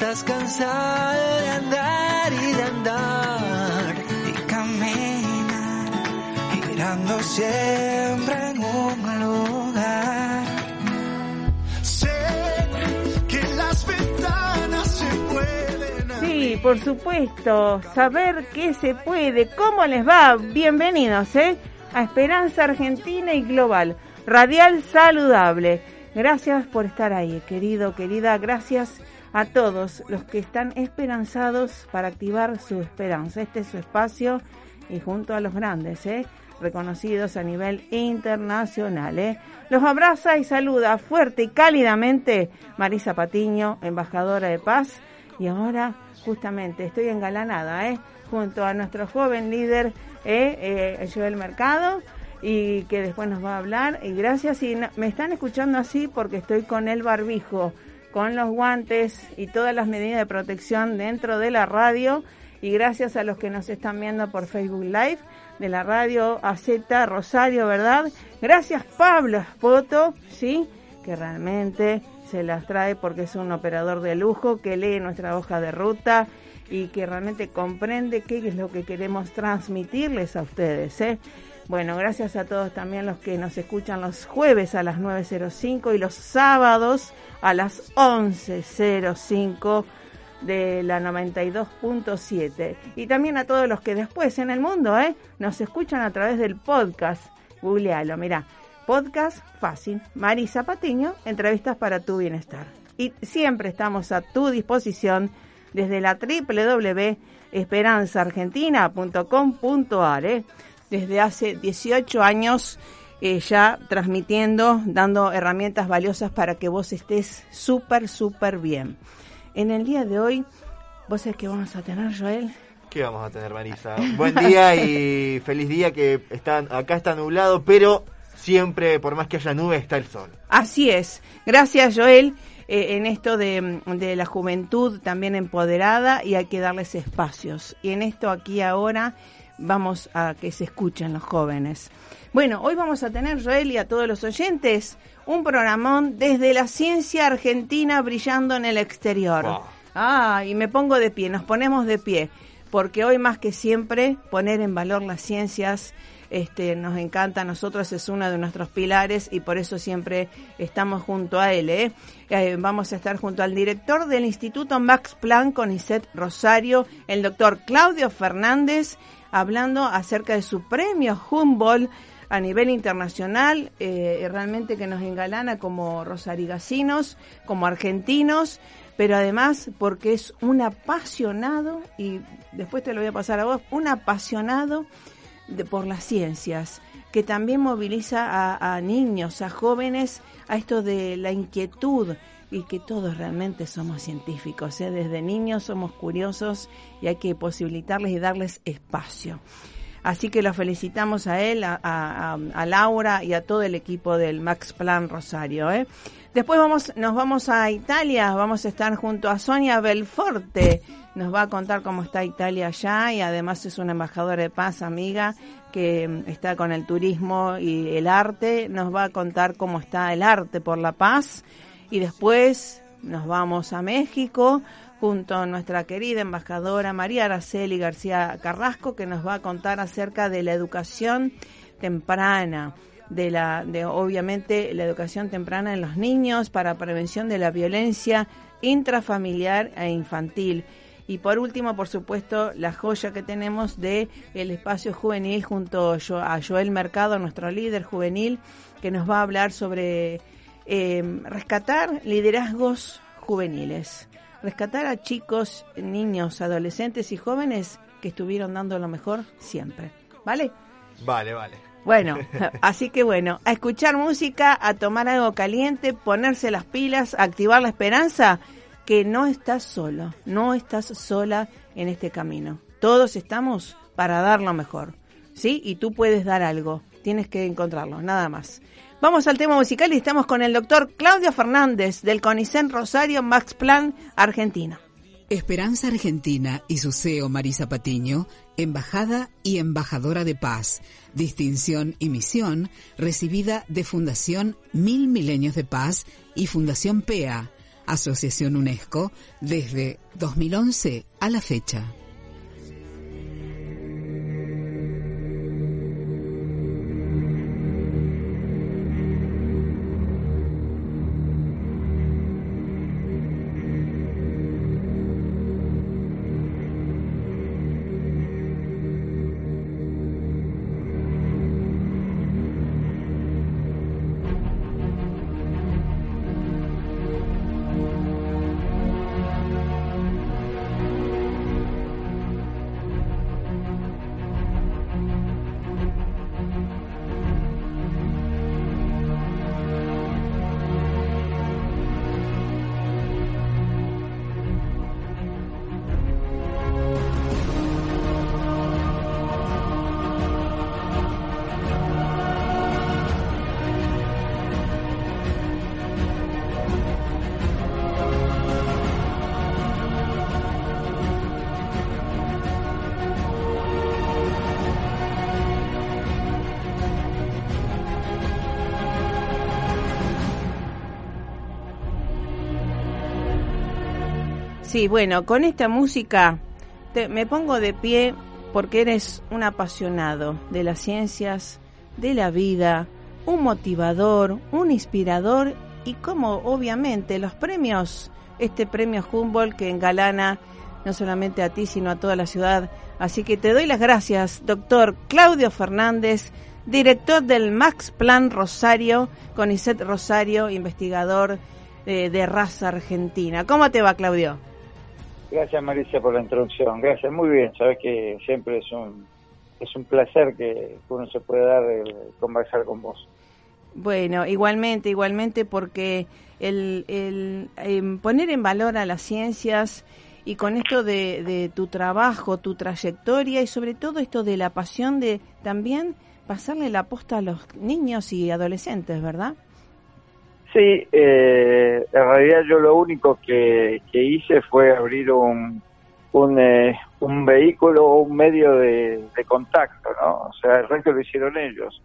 Estás cansado de andar y de andar y caminar, girando siempre en un lugar. Sé que las ventanas se pueden Sí, por supuesto, saber qué se puede, cómo les va. Bienvenidos, ¿eh? A Esperanza Argentina y Global, Radial Saludable. Gracias por estar ahí, querido, querida. Gracias a todos los que están esperanzados para activar su esperanza. Este es su espacio y junto a los grandes, ¿eh? reconocidos a nivel internacional. ¿eh? Los abraza y saluda fuerte y cálidamente Marisa Patiño, embajadora de paz. Y ahora, justamente, estoy engalanada, ¿eh? junto a nuestro joven líder, ¿eh? eh Joel Mercado, y que después nos va a hablar. Y gracias, y me están escuchando así porque estoy con el barbijo con los guantes y todas las medidas de protección dentro de la radio. Y gracias a los que nos están viendo por Facebook Live de la radio AZ Rosario, ¿verdad? Gracias Pablo Espoto, ¿sí? Que realmente se las trae porque es un operador de lujo que lee nuestra hoja de ruta y que realmente comprende qué es lo que queremos transmitirles a ustedes, ¿eh? Bueno, gracias a todos también los que nos escuchan los jueves a las 9.05 y los sábados a las 11.05 de la 92.7. Y también a todos los que después en el mundo ¿eh? nos escuchan a través del podcast. Googlealo, mira. Podcast fácil. Marisa Patiño, entrevistas para tu bienestar. Y siempre estamos a tu disposición desde la www.esperanzaargentina.com.ar. ¿eh? Desde hace 18 años eh, ya transmitiendo, dando herramientas valiosas para que vos estés súper, súper bien. En el día de hoy, ¿vos sabés qué vamos a tener, Joel? ¿Qué vamos a tener, Marisa? Buen día y feliz día que están, acá está nublado, pero siempre, por más que haya nube, está el sol. Así es. Gracias, Joel. Eh, en esto de, de, la juventud también empoderada y hay que darles espacios. Y en esto aquí ahora vamos a que se escuchen los jóvenes. Bueno, hoy vamos a tener, Joel, y a todos los oyentes, un programón desde la ciencia argentina brillando en el exterior. Ah, y me pongo de pie, nos ponemos de pie, porque hoy más que siempre poner en valor las ciencias este, nos encanta, a nosotros es uno de nuestros pilares y por eso siempre estamos junto a él. ¿eh? Eh, vamos a estar junto al director del Instituto Max Planck, Conicet Rosario, el doctor Claudio Fernández, hablando acerca de su premio Humboldt a nivel internacional, eh, realmente que nos engalana como rosarigacinos, como argentinos, pero además porque es un apasionado, y después te lo voy a pasar a vos, un apasionado de, por las ciencias, que también moviliza a, a niños, a jóvenes, a esto de la inquietud, y que todos realmente somos científicos. ¿eh? Desde niños somos curiosos y hay que posibilitarles y darles espacio. Así que lo felicitamos a él, a, a, Laura y a todo el equipo del Max Plan Rosario. ¿eh? Después vamos, nos vamos a Italia, vamos a estar junto a Sonia Belforte. Nos va a contar cómo está Italia allá y además es una embajadora de paz, amiga, que mm, está con el turismo y el arte. Nos va a contar cómo está el arte por la paz y después nos vamos a México junto a nuestra querida embajadora María Araceli García Carrasco que nos va a contar acerca de la educación temprana de la de obviamente la educación temprana en los niños para prevención de la violencia intrafamiliar e infantil. Y por último, por supuesto, la joya que tenemos de el espacio juvenil junto a Joel Mercado, nuestro líder juvenil, que nos va a hablar sobre eh, rescatar liderazgos juveniles, rescatar a chicos, niños, adolescentes y jóvenes que estuvieron dando lo mejor siempre. ¿Vale? Vale, vale. Bueno, así que bueno, a escuchar música, a tomar algo caliente, ponerse las pilas, activar la esperanza, que no estás solo, no estás sola en este camino. Todos estamos para dar lo mejor, ¿sí? Y tú puedes dar algo, tienes que encontrarlo, nada más. Vamos al tema musical y estamos con el doctor Claudio Fernández del CONICEN Rosario Max Plan, Argentina. Esperanza Argentina y su CEO Marisa Patiño, embajada y embajadora de paz, distinción y misión recibida de Fundación Mil Milenios de Paz y Fundación PEA, Asociación UNESCO, desde 2011 a la fecha. Sí, bueno, con esta música me pongo de pie porque eres un apasionado de las ciencias, de la vida, un motivador, un inspirador y como obviamente los premios, este premio Humboldt que engalana no solamente a ti, sino a toda la ciudad. Así que te doy las gracias, doctor Claudio Fernández, director del Max Plan Rosario, Conicet Rosario, investigador eh, de raza argentina. ¿Cómo te va, Claudio? Gracias Marisa por la introducción. Gracias, muy bien. Sabes que siempre es un es un placer que uno se pueda dar conversar con vos. Bueno, igualmente, igualmente porque el, el em, poner en valor a las ciencias y con esto de, de tu trabajo, tu trayectoria y sobre todo esto de la pasión de también pasarle la posta a los niños y adolescentes, ¿verdad? Sí, eh, en realidad yo lo único que, hice fue abrir un, un, eh, un vehículo o un medio de, contacto, ¿no? O sea, el resto lo hicieron ellos.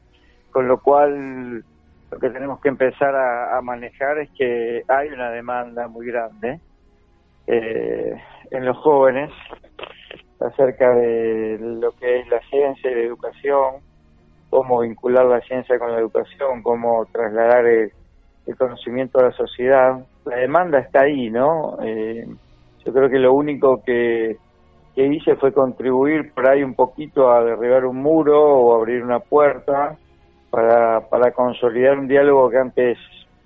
Con lo cual, lo que tenemos que empezar a, manejar es que hay una demanda muy grande eh, en los jóvenes acerca de lo que es la ciencia y la educación, cómo vincular la ciencia con la educación, cómo trasladar el el conocimiento de la sociedad. La demanda está ahí, ¿no? Eh, yo creo que lo único que, que hice fue contribuir por ahí un poquito a derribar un muro o abrir una puerta para, para consolidar un diálogo que antes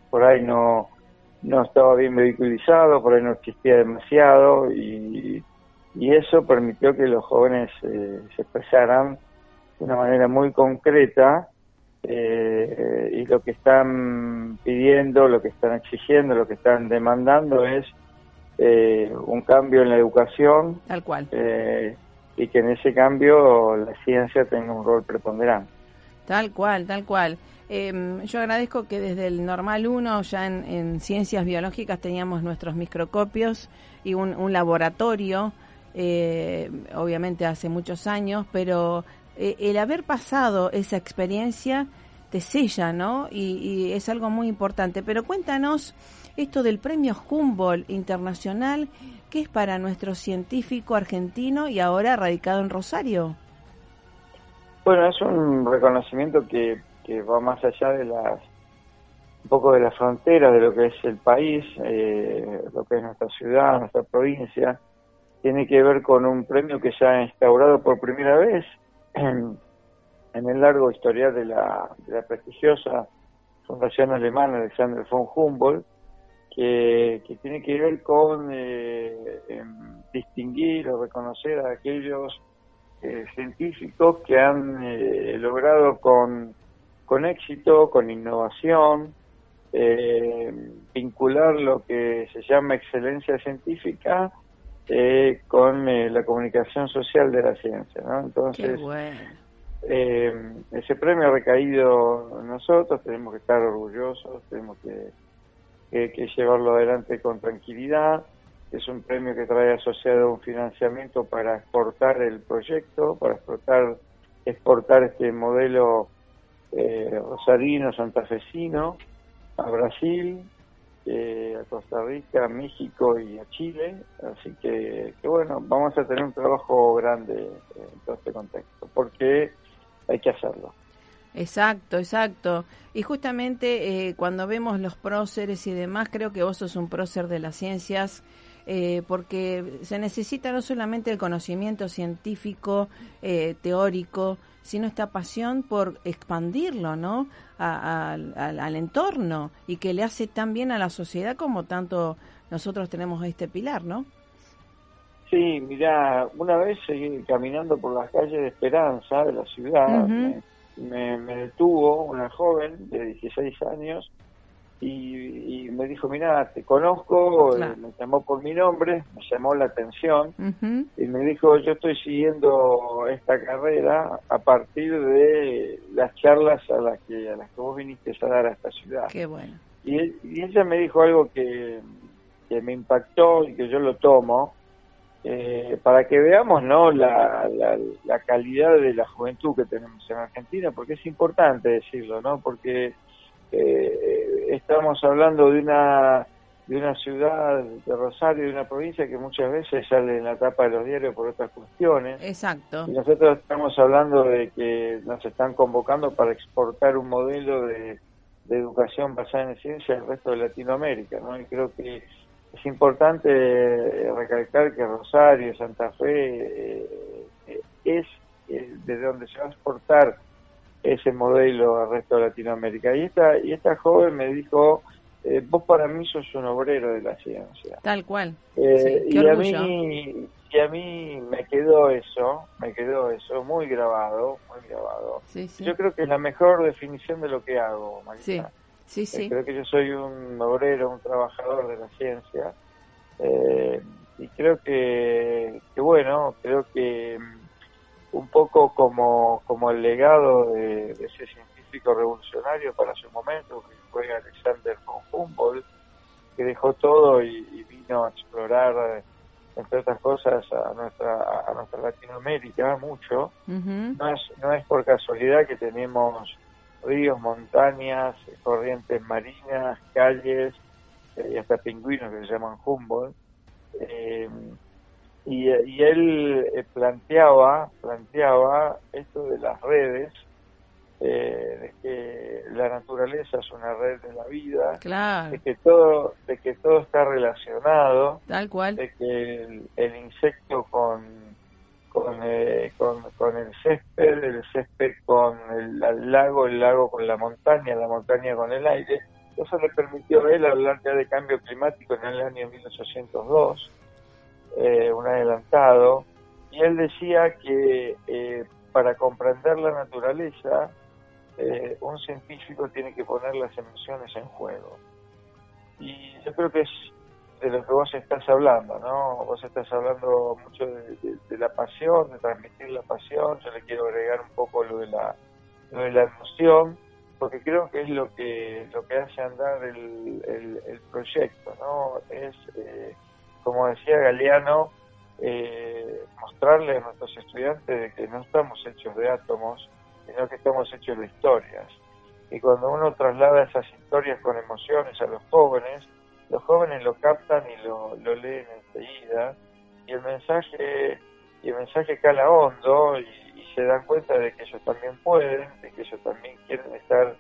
por ahí no, no estaba bien vehiculizado, por ahí no existía demasiado y, eso permitió que los jóvenes eh, se expresaran de una manera muy concreta eh, y lo que están pidiendo, lo que están exigiendo, lo que están demandando es eh, un cambio en la educación. Tal cual. Eh, y que en ese cambio la ciencia tenga un rol preponderante. Tal cual, tal cual. Em, yo agradezco que desde el normal 1, ya en, ciencias biológicas, teníamos nuestros microscopios y un, un laboratorio, obviamente hace muchos años, pero eh, el haber pasado esa experiencia te sella, ¿no? Y, es algo muy importante. Pero cuéntanos esto del premio Humboldt Internacional, que es para nuestro científico argentino y ahora radicado en Rosario. Bueno, es un reconocimiento que, que va más allá de las un poco de las fronteras de lo que es el país, eh, lo que es nuestra ciudad, nuestra provincia. Tiene que ver con un premio que se ha instaurado por primera vez en, el largo historial de la, prestigiosa Fundación Alemana Alexander von Humboldt, que, tiene que ver con eh, distinguir o reconocer a aquellos eh, científicos que han eh, logrado con, con éxito, con innovación, vincular lo que se llama excelencia científica eh, con eh, la comunicación social de la ciencia. ¿no? Entonces, eh, ese premio ha recaído en nosotros, tenemos que estar orgullosos, tenemos que, llevarlo adelante con tranquilidad. Es un premio que trae asociado un financiamiento para exportar el proyecto, para exportar, exportar este modelo rosarino, santafesino a Brasil, eh, a Costa Rica, a México y a Chile. Así que, que, bueno, vamos a tener un trabajo grande en todo este contexto, porque hay que hacerlo. Exacto, exacto. Y justamente eh, cuando vemos los próceres y demás, creo que vos sos un prócer de las ciencias, eh, porque se necesita no solamente el conocimiento científico, eh, teórico, sino esta pasión por expandirlo, ¿no? al entorno y que le hace tan bien a la sociedad como tanto nosotros tenemos este pilar, ¿no? Sí, mira, una vez seguí caminando por las calles de Esperanza de la ciudad, me, detuvo una joven de 16 años y, me dijo, mira, te conozco, eh, me llamó por mi nombre, me llamó la atención y me dijo, yo estoy siguiendo esta carrera a partir de las charlas a las que a las que vos viniste a dar a esta ciudad. Qué bueno. Y, y ella me dijo algo que, que me impactó y que yo lo tomo, eh, para que veamos no la, la, calidad de la juventud que tenemos en Argentina, porque es importante decirlo, ¿no? Porque eh, estamos hablando de una de una ciudad de Rosario, de una provincia que muchas veces sale en la tapa de los diarios por otras cuestiones. Exacto. Y nosotros estamos hablando de que nos están convocando para exportar un modelo de, de educación basada en ciencia al resto de Latinoamérica, ¿no? Y creo que es importante eh, recalcar que Rosario, Santa Fe, eh, es eh, desde donde se va a exportar ese modelo al resto de Latinoamérica. Y esta, y esta joven me dijo, vos para mí sos un obrero de la ciencia. Tal cual. y, a mí, y a mí me quedó eso, me quedó eso muy grabado, muy grabado. Yo creo que es la mejor definición de lo que hago, Marisa. Sí, sí. Eh, creo que yo soy un obrero, un trabajador de la ciencia. Eh, y creo que, bueno, creo que un poco como, como el legado de, ese científico revolucionario para su momento, que fue Alexander von Humboldt, que dejó todo y, vino a explorar, entre otras cosas, a nuestra, a nuestra Latinoamérica mucho. no, es, no es por casualidad que tenemos ríos, montañas, corrientes marinas, calles eh, y hasta pingüinos que se llaman Humboldt. Eh, y, él eh, planteaba, planteaba esto de las redes, de que la naturaleza es una red de la vida, de que todo, de que todo está relacionado, tal cual, de que el insecto con con, eh, con, con, el césped, el césped con el, lago, el lago con la montaña, la montaña con el aire. Eso le permitió a él hablar ya de cambio climático en el año 1802, eh, un adelantado, y él decía que eh, para comprender la naturaleza, eh, un científico tiene que poner las emociones en juego. Y yo creo que es de lo que vos estás hablando, ¿no? Vos estás hablando mucho de, la pasión, de transmitir la pasión. Yo le quiero agregar un poco lo de la, lo de la emoción, porque creo que es lo que lo que hace andar el, el, proyecto, ¿no? Es, eh, como decía Galeano, eh, mostrarle a nuestros estudiantes de que no estamos hechos de átomos, sino que estamos hechos de historias. Y cuando uno traslada esas historias con emociones a los jóvenes, los jóvenes lo captan y lo, leen enseguida y el mensaje y el mensaje cala hondo y, se dan cuenta de que ellos también pueden, de que ellos también quieren estar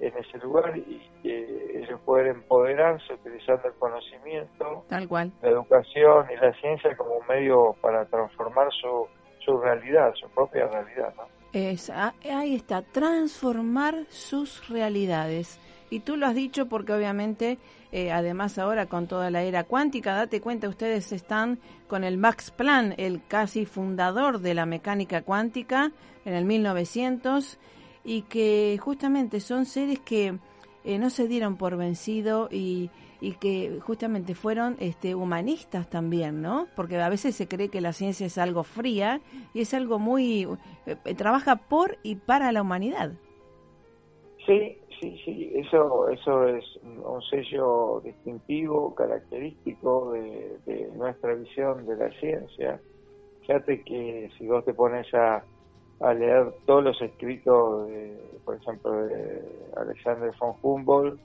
en ese lugar y que ellos pueden empoderarse utilizando el conocimiento, Tal cual. la educación y la ciencia como un medio para transformar su, su realidad, su propia realidad. ¿no? Es, ah, ahí está, transformar sus realidades. Y tú lo has dicho porque obviamente, eh, además ahora con toda la era cuántica, date cuenta, ustedes están con el Max Planck, el casi fundador de la mecánica cuántica en el 1900, y que justamente son seres que eh, no se dieron por vencido y, y que justamente fueron este, humanistas también, ¿no? Porque a veces se cree que la ciencia es algo fría y es algo muy... Eh, trabaja por y para la humanidad. Sí, sí, sí, eso, eso es un sello distintivo, característico de, nuestra visión de la ciencia. Fíjate que si vos te pones a, leer todos los escritos, de, por ejemplo, de Alexander von Humboldt,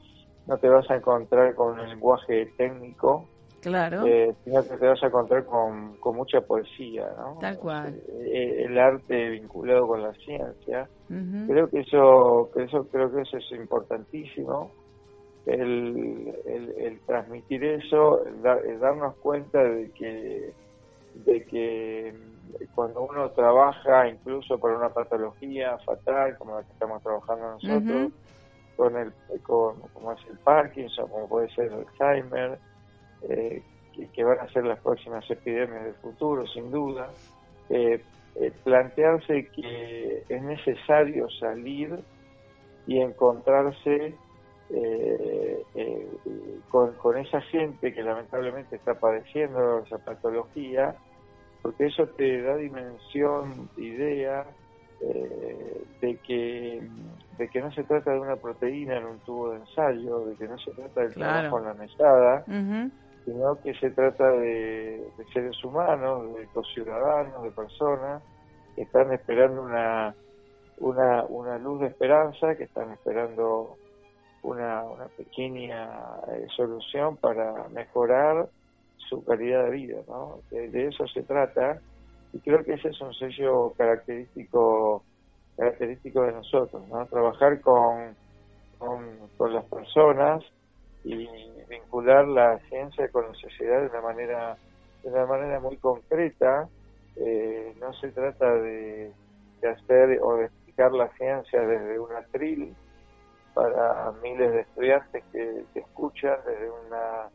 no te vas a encontrar con un lenguaje técnico, Claro. eh, sino que te vas a encontrar con, con mucha poesía, ¿no? Tal cual. Eh, el arte vinculado con la ciencia. Creo que eso, que eso creo que eso es importantísimo. El, el, el transmitir eso, el, dar- el darnos cuenta de que de que cuando uno trabaja incluso para una patología fatal como la que estamos trabajando nosotros con el con como es el Parkinson como puede ser el Alzheimer eh, que, que van a ser las próximas epidemias del futuro sin duda eh, eh, plantearse que es necesario salir y encontrarse eh, eh, con, con esa gente que lamentablemente está padeciendo esa patología, porque eso te da dimensión, idea eh, de que de que no se trata de una proteína en un tubo de ensayo, de que no se trata del Claro. trabajo en la mesada, sino que se trata de, de seres humanos, de ciudadanos, de personas que están esperando una, una, una luz de esperanza, que están esperando una, una pequeña eh, solución para mejorar su calidad de vida, ¿no? De, eso se trata y creo que ese es un sello característico característico de nosotros, ¿no? Trabajar con, con, con las personas y vincular la ciencia con la sociedad de una manera de una manera muy concreta Eh, no se trata de, de hacer o de explicar la ciencia desde un atril para miles de estudiantes que, que escuchan desde una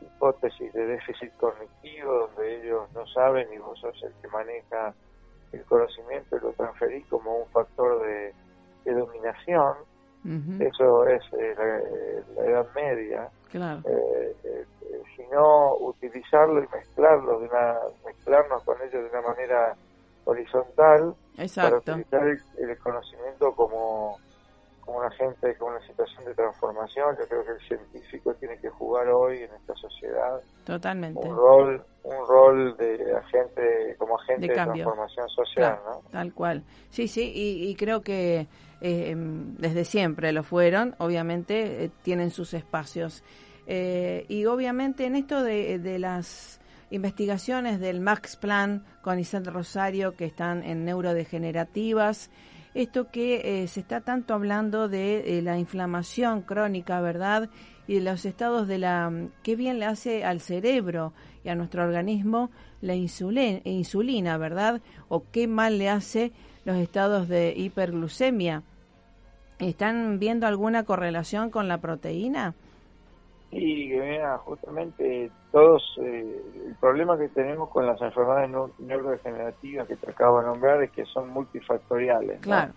hipótesis de déficit cognitivo donde ellos no saben y vos sos el que maneja el conocimiento y lo transferís como un factor de, de dominación eso es eh, la, la Edad Media, Claro. eh, eh, sino utilizarlo y mezclarlo, de una, mezclarnos con ellos de una manera horizontal para Exacto. utilizar el, el conocimiento como, como un agente, como una situación de transformación. Yo creo que el científico tiene que jugar hoy en esta sociedad Totalmente. un rol, un rol de agente, como agente De transformación social, Claro, ¿no? Tal cual. Sí, sí, y, y creo que eh, desde siempre lo fueron, obviamente eh, tienen sus espacios. Eh, y obviamente en esto de, de las investigaciones del Max Plan con Isabel Rosario que están en neurodegenerativas, esto que eh, se está tanto hablando de eh, la inflamación crónica, ¿verdad? Y de los estados de la... qué bien le hace al cerebro y a nuestro organismo la insulina, insulina, ¿verdad? O qué mal le hace los estados de hiperglucemia. ¿Están viendo alguna correlación con la proteína? Y que mira, justamente todos, eh, el problema que tenemos con las enfermedades neu- neurodegenerativas que te acabo de nombrar es que son multifactoriales. ¿no? Claro.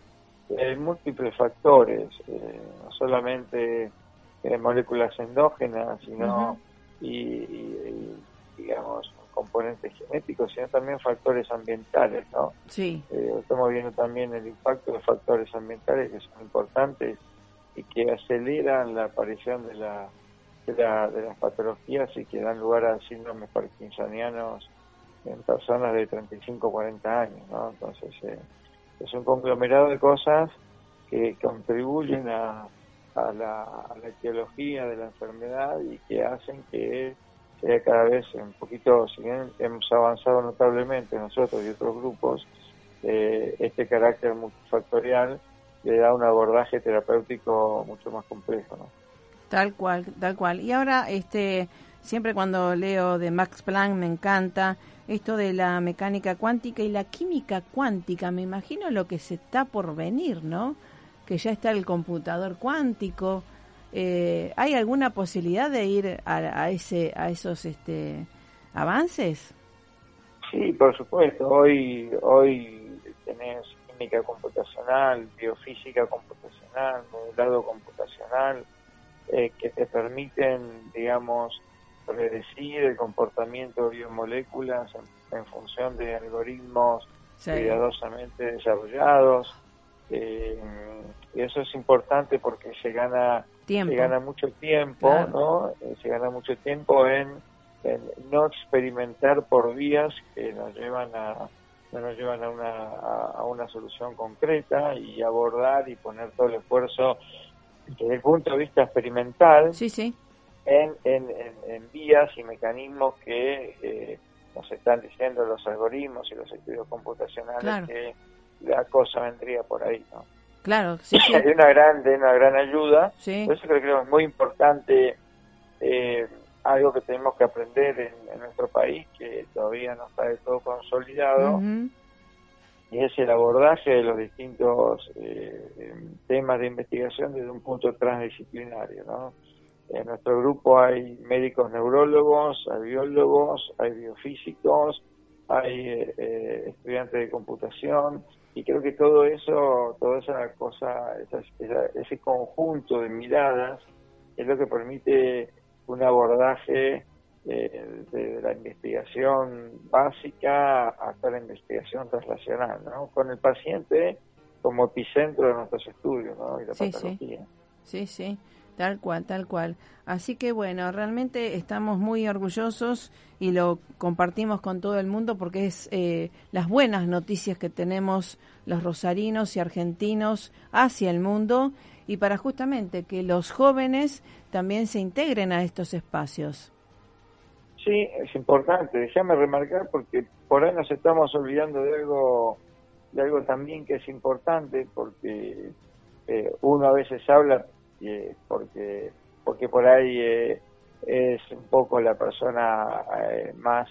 Hay múltiples factores, eh, no solamente eh, moléculas endógenas, sino y, y- y, digamos componentes genéticos, sino también factores ambientales, ¿no? Sí, estamos viendo también el impacto de factores ambientales que son importantes y que aceleran la aparición de, la, de, la- de las patologías y que dan lugar a síndromes parkinsonianos en personas de 35 o 40 años. ¿no? Entonces, eh, es un conglomerado de cosas que contribuyen a, a la, a la etiología de la enfermedad y que hacen que sea cada vez un poquito, si bien hemos avanzado notablemente nosotros y otros grupos, eh, este carácter multifactorial le da un abordaje terapéutico mucho más complejo. ¿no? Tal cual, tal cual. Y ahora, este, siempre cuando leo de Max Planck me encanta esto de la mecánica cuántica y la química cuántica. Me imagino lo que se está por venir, ¿no? Que ya está el computador cuántico. Eh, ¿Hay alguna posibilidad de ir a, a ese, a esos, este, avances? Sí, por supuesto. Hoy, hoy tenés química computacional, biofísica computacional, modelado computacional, eh, que te permiten, digamos, predecir el comportamiento de biomoléculas en, en función de algoritmos Sí. cuidadosamente desarrollados. Eh, y eso es importante porque se gana Tiempo. se gana mucho tiempo, Claro. ¿no? Eh, Se gana mucho tiempo en, en no experimentar por vías que nos llevan a no nos llevan a una, a, a una solución concreta y abordar y poner todo el esfuerzo desde el punto de vista experimental Sí, sí. en, en, en, en vías y mecanismos que eh, nos están diciendo los algoritmos y los estudios computacionales Claro. que la cosa vendría por ahí, ¿no? Claro, sí, sí. de una gran de una gran ayuda Sí. por eso creo que es muy importante eh, algo que tenemos que aprender en, en nuestro país que todavía no está del todo consolidado. Y es el abordaje de los distintos eh, em, temas de investigación desde un punto transdisciplinario ¿no? en nuestro grupo hay médicos neurólogos hay biólogos hay biofísicos hay eh, eh, estudiantes de computación y creo que todo eso, toda esa cosa, esa- esa- ese conjunto de miradas es lo que permite un abordaje eh, de la investigación básica hasta la investigación translacional, ¿no? Con el paciente como epicentro de nuestros estudios, ¿no? Y la Sí, sí. patología. Sí, sí, tal cual, tal cual. Así que bueno, realmente estamos muy orgullosos y lo compartimos con todo el mundo porque es eh, las buenas noticias que tenemos los rosarinos y argentinos hacia el mundo y para justamente que los jóvenes también se integren a estos espacios. Sí, es importante. Déjame remarcar porque por ahí nos estamos olvidando de algo, de algo también que es importante porque eh, uno a veces habla eh, porque porque por ahí eh, es un poco la persona eh, más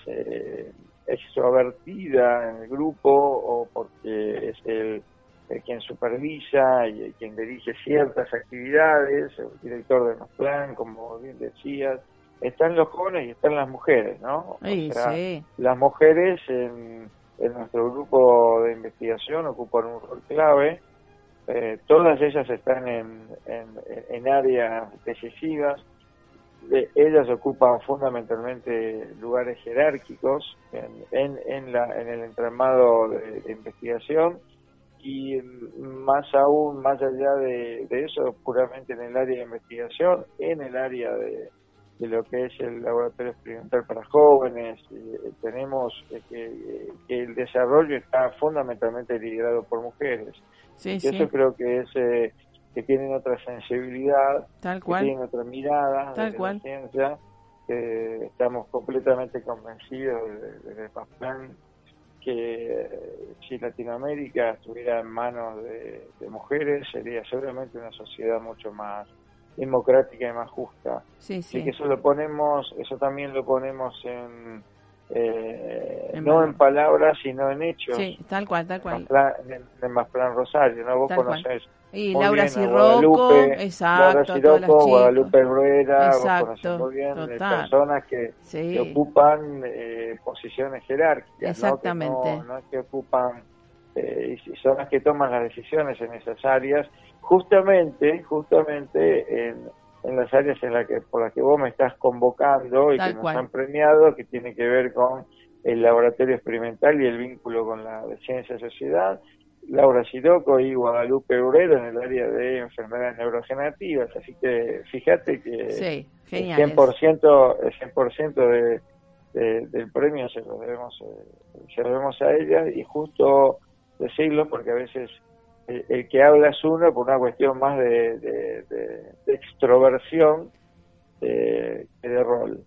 extrovertida en el grupo o porque es el, el quien supervisa y el quien dirige ciertas actividades, el director de los plan, como bien decías, están los jóvenes y están las mujeres, ¿no? O Sí, sea, sí, las mujeres en, en nuestro grupo de investigación ocupan un rol clave. Eh, todas ellas están en, en, en áreas decisivas. Eh, ellas ocupan fundamentalmente lugares jerárquicos en, en, en, la, en el entramado de, de investigación y más aún, más allá de, de eso, puramente en el área de investigación, en el área de, de lo que es el laboratorio experimental para jóvenes. eh, tenemos eh, que, que el desarrollo está fundamentalmente liderado por mujeres. sí, Y sí, eso creo que es eh, que tienen otra sensibilidad, tal que cual. tienen otra mirada Tal desde cual. la ciencia. que estamos completamente convencidos el PASPLAN que eh, si Latinoamérica estuviera en manos de, de mujeres sería seguramente una sociedad mucho más democrática y más justa. Sí, Así sí. que eso lo ponemos, eso también lo ponemos en, eh, En no en palabras, sino en hechos. Sí, tal cual, tal En cual. En, Masplan Rosario, ¿no? Vos Tal cual. conocés Y muy Laura Guadalupe, exacto, Laura chicas. Guadalupe vos Exacto, conocés muy bien de total. personas que, Sí. que ocupan eh, posiciones jerárquicas, Exactamente. ¿no? Que no, que ocupan, eh, y son las que toman las decisiones en esas áreas, justamente, justamente en, en las áreas en las que, por las que vos me estás convocando y Tal que nos cual. han premiado, que tiene que ver con el laboratorio experimental y el vínculo con la ciencia y sociedad, Laura Siroco y Guadalupe Urero en el área de enfermedades neurogenerativas. Así que fíjate que Sí, el genial. 100%, el 100% de, de- del premio se lo debemos eh, se lo debemos a ella y justo decirlo porque a veces el, el que habla es uno por una cuestión más de- de extroversión eh, que de rol.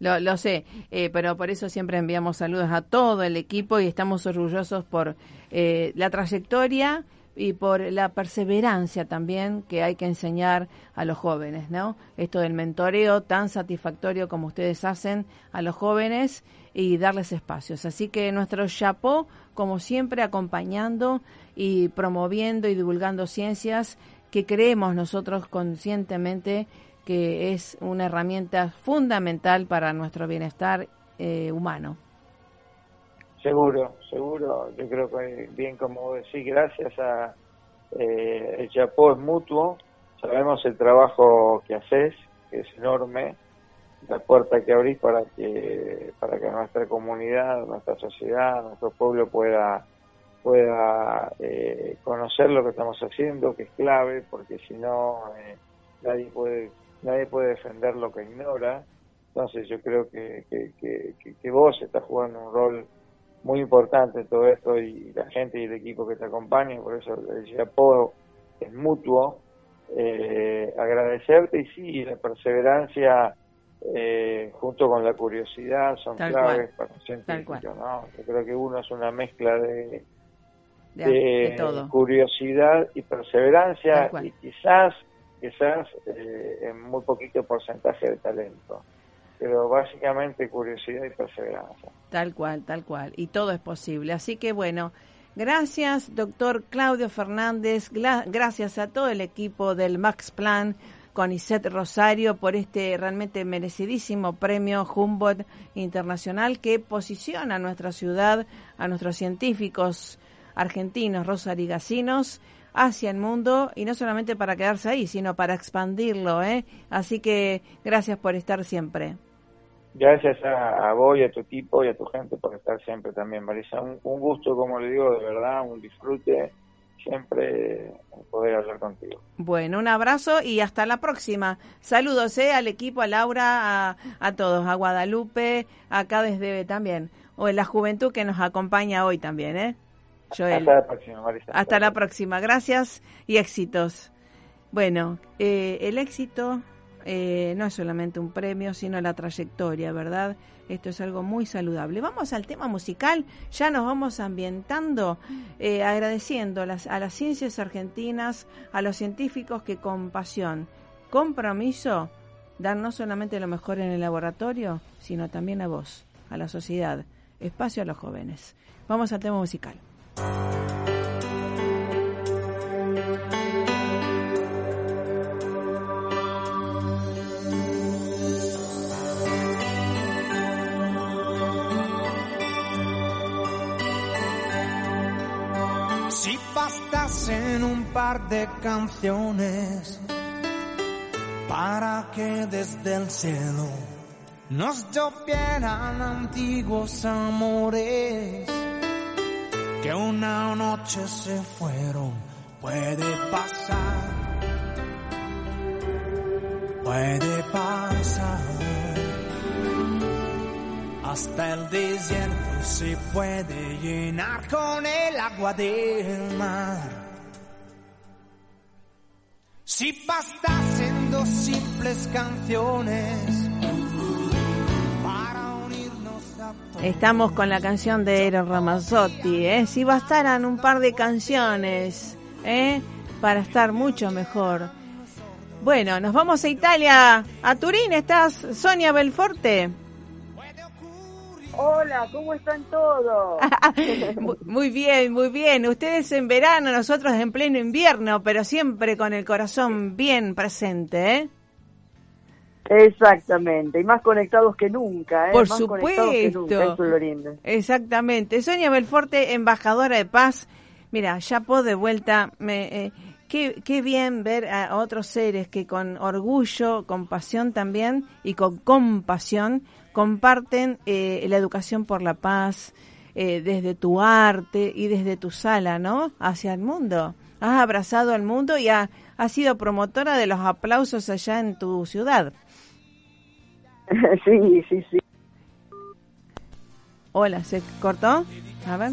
Lo, lo sé, eh, pero por eso siempre enviamos saludos a todo el equipo y estamos orgullosos por eh, la trayectoria y por la perseverancia también que hay que enseñar a los jóvenes, ¿no? Esto del mentoreo tan satisfactorio como ustedes hacen a los jóvenes y darles espacios. Así que nuestro chapó, como siempre, acompañando y promoviendo y divulgando ciencias que creemos nosotros conscientemente que es una herramienta fundamental para nuestro bienestar eh, humano. Seguro, seguro. Yo creo que bien como decís, gracias a eh, el Chapó es mutuo. Sabemos el trabajo que haces, que es enorme, la puerta que abrís para que para que nuestra comunidad, nuestra sociedad, nuestro pueblo pueda pueda eh, conocer lo que estamos haciendo, que es clave, porque si no eh, nadie puede nadie puede defender lo que ignora. Entonces yo creo que, que, que- que vos estás jugando un rol muy importante todo esto y la gente y el equipo que te acompaña, por eso el apoyo es mutuo eh, agradecerte y sí, la perseverancia eh, junto con la curiosidad son Tal claves cual. para un científico, ¿no? Yo creo que uno es una mezcla de, De, de de todo. curiosidad y perseverancia y quizás, quizás eh, en muy poquito porcentaje de talento, pero básicamente curiosidad y perseverancia. Tal cual, tal cual. Y todo es posible. Así que bueno, gracias, doctor Claudio Fernández. Gracias a todo el equipo del Max Plan con Iset Rosario por este realmente merecidísimo premio Humboldt Internacional que posiciona a nuestra ciudad, a nuestros científicos argentinos rosarigasinos hacia el mundo y no solamente para quedarse ahí, sino para expandirlo. ¿eh? Así que gracias por estar siempre. Gracias a, a vos y a tu equipo y a tu gente por estar siempre también, Marisa. Un, un gusto, como le digo, de verdad, un disfrute siempre poder hablar contigo. Bueno, un abrazo y hasta la próxima. Saludos eh, al equipo, a Laura, a, a todos, a Guadalupe, acá desde también, o en la juventud que nos acompaña hoy también, ¿eh? Joel. Hasta la próxima, Marisa. Hasta la próxima. Gracias y éxitos. Bueno, eh, el éxito eh, no es solamente un premio, sino la trayectoria, ¿verdad? Esto es algo muy saludable. Vamos al tema musical, ya nos vamos ambientando, eh, agradeciendo a las, a las ciencias argentinas, a los científicos que con pasión, compromiso, dan no solamente lo mejor en el laboratorio, sino también a vos, a la sociedad, espacio a los jóvenes. Vamos al tema musical. Si bastasen un par de canciones para que desde el cielo nos llovieran antiguos amores que una noche se fueron, puede pasar, puede pasar. Hasta el desierto se puede llenar con el agua del mar. Si bastasen dos simples canciones Estamos con la canción de Eros Ramazzotti, ¿eh? Si bastaran un par de canciones, ¿eh? Para estar mucho mejor. Bueno, nos vamos a Italia. A Turín estás, Sonia Belforte. Hola, ¿cómo están todos? Mu- Muy bien, muy bien. Ustedes en verano, nosotros en pleno invierno, pero siempre con el corazón bien presente, ¿eh? Exactamente, y más conectados que nunca, ¿eh? Por más conectados que supuesto. nunca. Exactamente. Sonia Belforte, embajadora de paz. Mira, ya po de vuelta. Me, eh, qué, qué bien ver a otros seres que con orgullo, con pasión también y con compasión comparten eh, la educación por la paz eh, desde tu arte y desde tu sala, ¿no? Hacia el mundo. Has abrazado al mundo y ha- has sido promotora de los aplausos allá en tu ciudad. sí, sí, sí. Hola, ¿se cortó? A ver.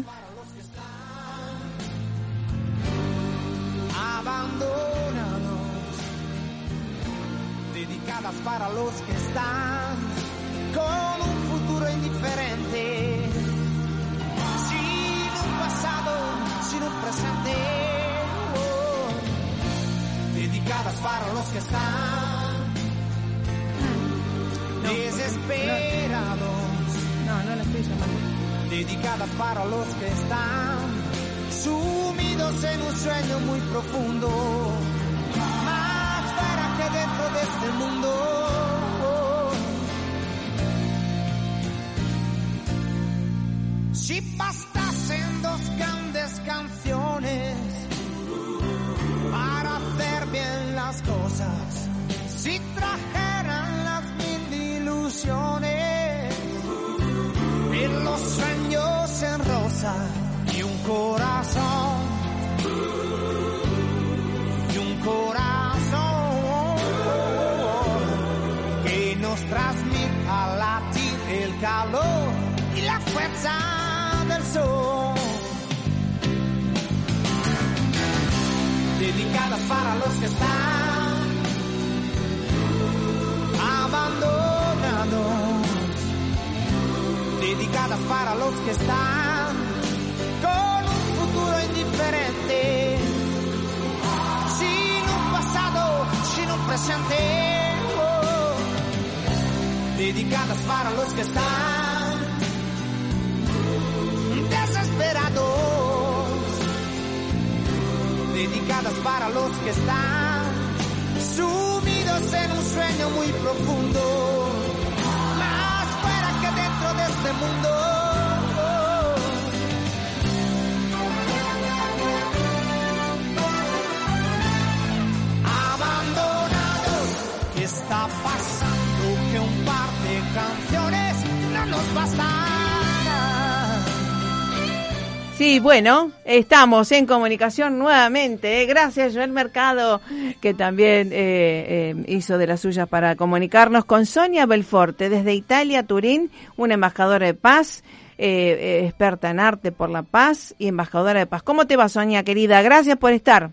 abandonados, dedicadas para los que están con un futuro indiferente, sin un pasado, sin un presente, oh, dedicadas para los que están desesperados No, no la estoy llamando. dedicadas para los que están sumidos en un sueño muy profundo, más fuera que dentro de este mundo. Si bastasen dos grandes canciones para hacer bien las cosas, si mil ver los sueños en rosa y un corazón y un corazón que nos transmita latir el calor y la fuerza del sol. Dedicadas para los que están los que están con un futuro indiferente, sin un pasado, sin un presente, dedicadas para los que están desesperados, dedicadas para los que están sumidos en un sueño muy profundo, más fuera que dentro de este mundo. Sí, bueno, estamos en comunicación nuevamente. ¿eh? Gracias, Joel Mercado, que también eh, eh, hizo de las suyas para comunicarnos con Sonia Belforte, desde Italia, Turín, una embajadora de paz, experta en arte por la paz y embajadora de paz. ¿Cómo te va, Sonia, querida? Gracias por estar.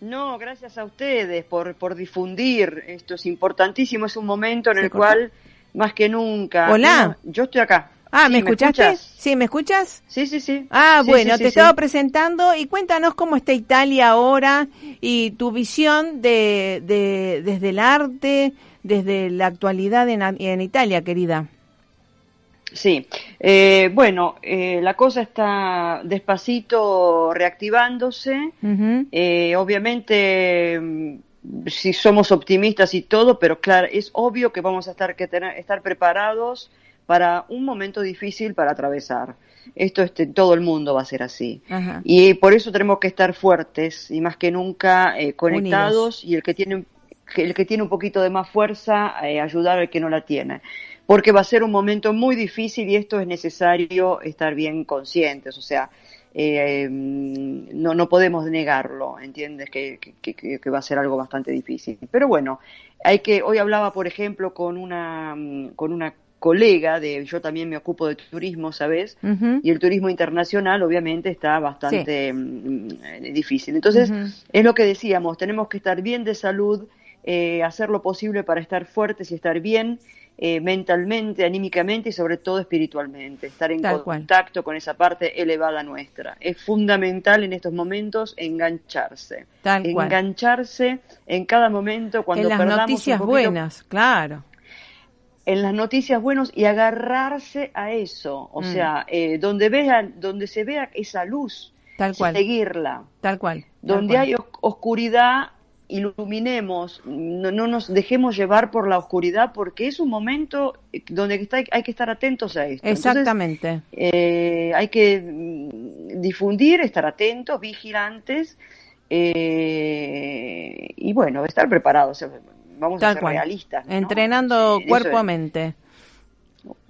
No, gracias a ustedes por, por difundir. Esto es importantísimo. Es un momento en ¿Se el cual, más que nunca. Hola. Yo estoy acá. Ah, Sí, ¿me escuchaste? escuchas? sí, ¿me escuchas? Sí, sí, sí. Ah, Sí, bueno, sí, te estaba presentando y cuéntanos cómo está Italia ahora y tu visión de, de desde el arte, desde la actualidad en, en Italia, querida. Sí, eh, bueno, eh, la cosa está despacito reactivándose. Eh, obviamente, si somos optimistas y todo, pero claro, es obvio que vamos a estar que tener, estar preparados para un momento difícil para atravesar. Esto este, todo el mundo va a ser así. Ajá. Y por eso tenemos que estar fuertes y más que nunca eh, conectados y el que tiene el que tiene un poquito de más fuerza eh, ayudar al que no la tiene. Porque va a ser un momento muy difícil y esto es necesario estar bien conscientes, o sea, eh, mm, no, no podemos negarlo, ¿entiendes? Que, que- va a ser algo bastante difícil. Pero bueno, hay que, hoy hablaba, por ejemplo, con una, mm, con una colega de, yo también me ocupo de turismo, ¿sabes? Y el turismo internacional obviamente está bastante mm, difícil. Entonces, es lo que decíamos, tenemos que estar bien de salud, eh, hacer lo posible para estar fuertes y estar bien eh, mentalmente, anímicamente y sobre todo espiritualmente, estar en Tal cual. contacto con esa parte elevada nuestra. Es fundamental en estos momentos engancharse, Tal cual. engancharse en cada momento cuando en las perdamos un noticias poquito- buenas, claro. en las noticias buenas y agarrarse a eso, o Mm. sea, eh, donde vean, donde se vea esa luz, Tal cual. seguirla, Tal cual. tal donde cual. hay os- oscuridad, iluminemos, no, no nos dejemos llevar por la oscuridad porque es un momento donde está- hay que estar atentos a esto. Entonces, Exactamente. eh, hay que mm, difundir, estar atentos, vigilantes eh, y bueno, estar preparados. o sea, Vamos a ser cual. realistas. ¿no? Entrenando Sí, eso cuerpo a es. mente.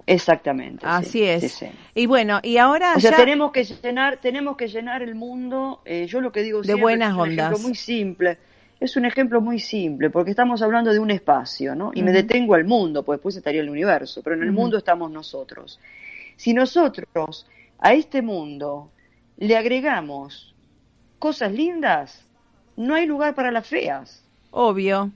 Exactamente. sí, Así es. sí, sí. Y bueno, y ahora O sea, ya- tenemos que llenar, tenemos que llenar el mundo. eh, yo lo que digo De siempre buenas es un ondas. muy simple. Es un ejemplo muy simple, porque estamos hablando de un espacio, ¿no? Y me detengo al mundo, pues después estaría el universo, pero en el mundo estamos nosotros. Si nosotros a este mundo le agregamos cosas lindas, no hay lugar para las feas. obvio.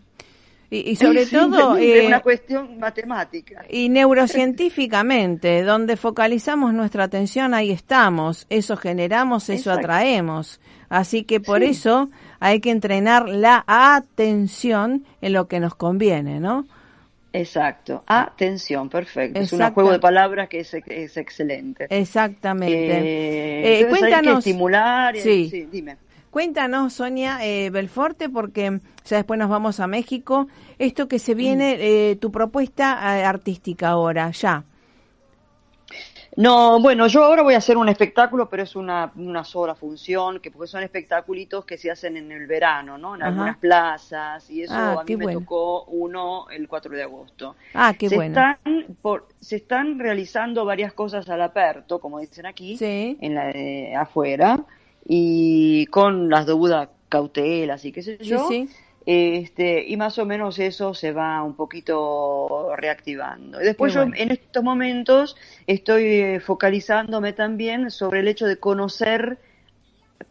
Y, y sobre Es todo, simplemente eh, una cuestión matemática. y neurocientíficamente, donde focalizamos nuestra atención, ahí estamos. Eso generamos, eso Exacto. atraemos. Así que por Sí. eso hay que entrenar la atención en lo que nos conviene, ¿no? Exacto. Atención, perfecto. Es un juego de palabras que es, es excelente. Exactamente. Eh, Eh, entonces hay que cuéntanos. estimular. y- Sí. dime. Cuéntanos, Sonia eh, Belforte, porque ya después nos vamos a México. Esto que se viene, eh, tu propuesta eh, artística ahora, ya. No, bueno, yo ahora voy a hacer un espectáculo, pero es una, una sola función, que porque son espectaculitos que se hacen en el verano, ¿no? En Ajá. algunas plazas, y eso Ah, a qué mí me bueno. tocó uno el 4 de agosto. Ah, qué se, bueno. están por, se están realizando varias cosas al aperto, como dicen aquí, Sí. en la, eh, afuera, y con las debidas cautelas y qué sé Sí, yo. sí. Este, y más o menos eso se va un poquito reactivando. Y después yo en estos momentos estoy eh, focalizándome también sobre el hecho de conocer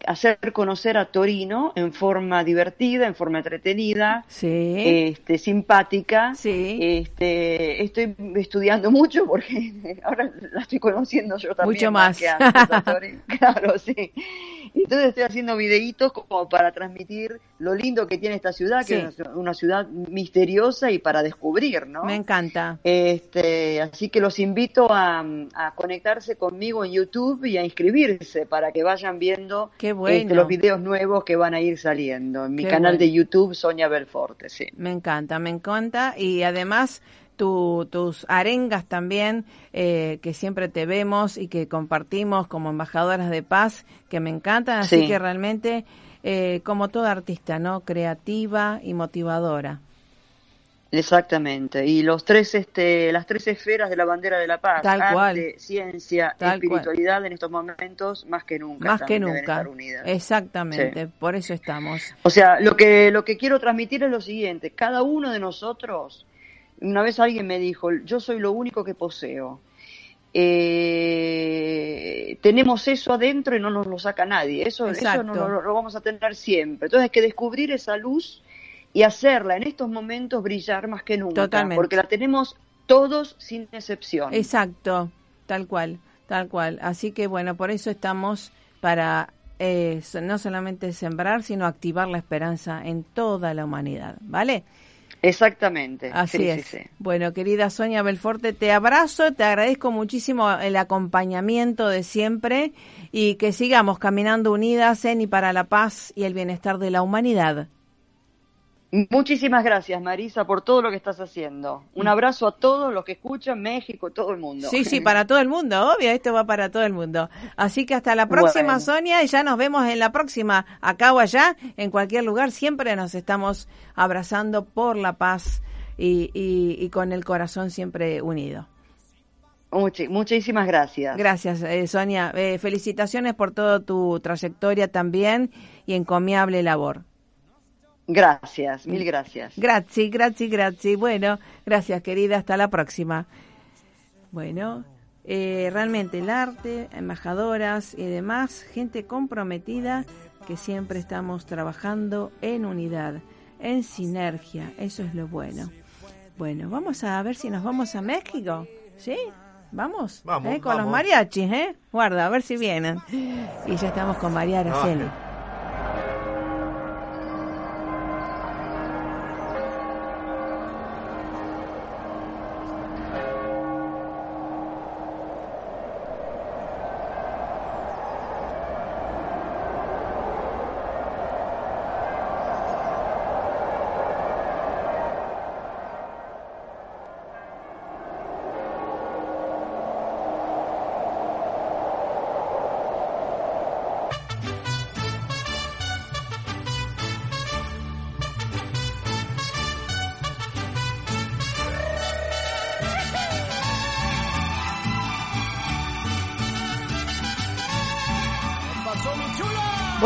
hacer conocer a Torino en forma divertida, en forma entretenida, Sí. este, simpática. Sí. Este, estoy estudiando mucho porque ahora la estoy conociendo yo también. Mucho más. que antes, a Tori. claro, sí. Entonces estoy haciendo videitos como para transmitir lo lindo que tiene esta ciudad, que Sí. es una ciudad misteriosa y para descubrir, ¿no? Me encanta. Este, así que los invito a, a conectarse conmigo en YouTube y a inscribirse para que vayan viendo Qué bueno. este, los videos nuevos que van a ir saliendo en mi Qué canal bueno. de YouTube Sonia Belforte, sí. Me encanta, me encanta. Y además tu- tus arengas también, eh, que siempre te vemos y que compartimos como embajadoras de paz, que me encantan. Así Sí. que realmente, eh, como toda artista, ¿no? Creativa y motivadora. Exactamente. Y los tres, este, las tres esferas de la bandera de la paz, Tal arte, cual. ciencia, Tal cual. espiritualidad, en estos momentos más que nunca. Más que nunca. estar unidas. Exactamente, por eso estamos. O sea, lo que, lo que quiero transmitir es lo siguiente, cada uno de nosotros, una vez alguien me dijo, yo soy lo único que poseo. Eh, tenemos eso adentro y no nos lo saca nadie, eso, eso no lo, lo vamos a tener siempre. Entonces hay que descubrir esa luz y hacerla en estos momentos brillar más que nunca, Totalmente. porque la tenemos todos sin excepción. Exacto, tal cual, tal cual. Así que bueno, por eso estamos para eh, no solamente sembrar, sino activar la esperanza en toda la humanidad, ¿vale? Exactamente. Así Sí, es. sí, sí. Bueno, querida Sonia Belforte, te abrazo, te agradezco muchísimo el acompañamiento de siempre y que sigamos caminando unidas en y para la paz y el bienestar de la humanidad. Muchísimas gracias, Marisa, por todo lo que estás haciendo. Un abrazo a todos los que escuchan, México, todo el mundo. Mm. Sí, sí, para todo el mundo, obvio, esto va para todo el mundo. Así que hasta la próxima, Bueno. Sonia, y ya nos vemos en la próxima, acá o allá, en cualquier lugar, siempre nos estamos abrazando por la paz y, y- y con el corazón siempre unido. Muchi- muchísimas gracias. Gracias, eh, Sonia. Eh, felicitaciones por toda tu trayectoria también y encomiable labor. Gracias, mil gracias. Gracias, gracias, gracias. Bueno, gracias, querida. Hasta la próxima. Bueno, eh, realmente el arte, embajadoras y demás, gente comprometida que siempre estamos trabajando en unidad, en sinergia. Eso es lo bueno. Bueno, vamos a ver si nos vamos a México. ¿Sí? ¿Vamos? Vamos, ¿Eh? Con los mariachis, ¿eh? Guarda, a ver si vienen. Y ya estamos con María Araceli.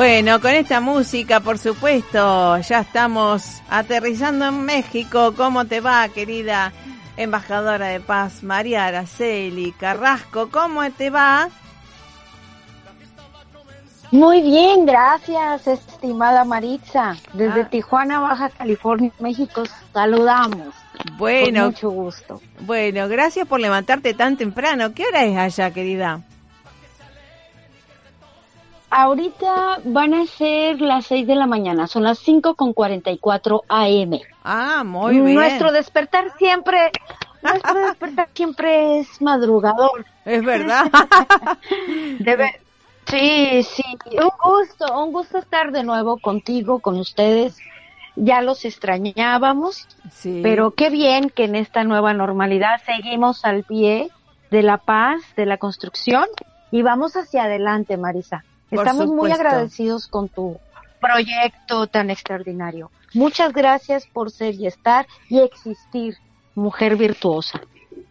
Bueno, con esta música, por supuesto, ya estamos aterrizando en México. ¿Cómo te va, querida embajadora de paz, María Araceli Carrasco? ¿Cómo te va? Muy bien, gracias, estimada Maritza. Desde Ah. Tijuana, Baja California, México, saludamos. Bueno, Con mucho gusto. bueno, gracias por levantarte tan temprano. ¿Qué hora es allá, querida? Ahorita van a ser las 6 de la mañana, son las 5 con 44 AM. Ah, muy bien. Nuestro despertar siempre, nuestro despertar siempre es madrugador. Es verdad. Debe, sí, sí, un gusto, un gusto estar de nuevo contigo, con ustedes. Ya los extrañábamos, sí. pero qué bien que en esta nueva normalidad seguimos al pie de la paz, de la construcción y vamos hacia adelante, Marisa. Estamos muy agradecidos con tu proyecto tan extraordinario. Muchas gracias por ser y estar y existir, mujer virtuosa.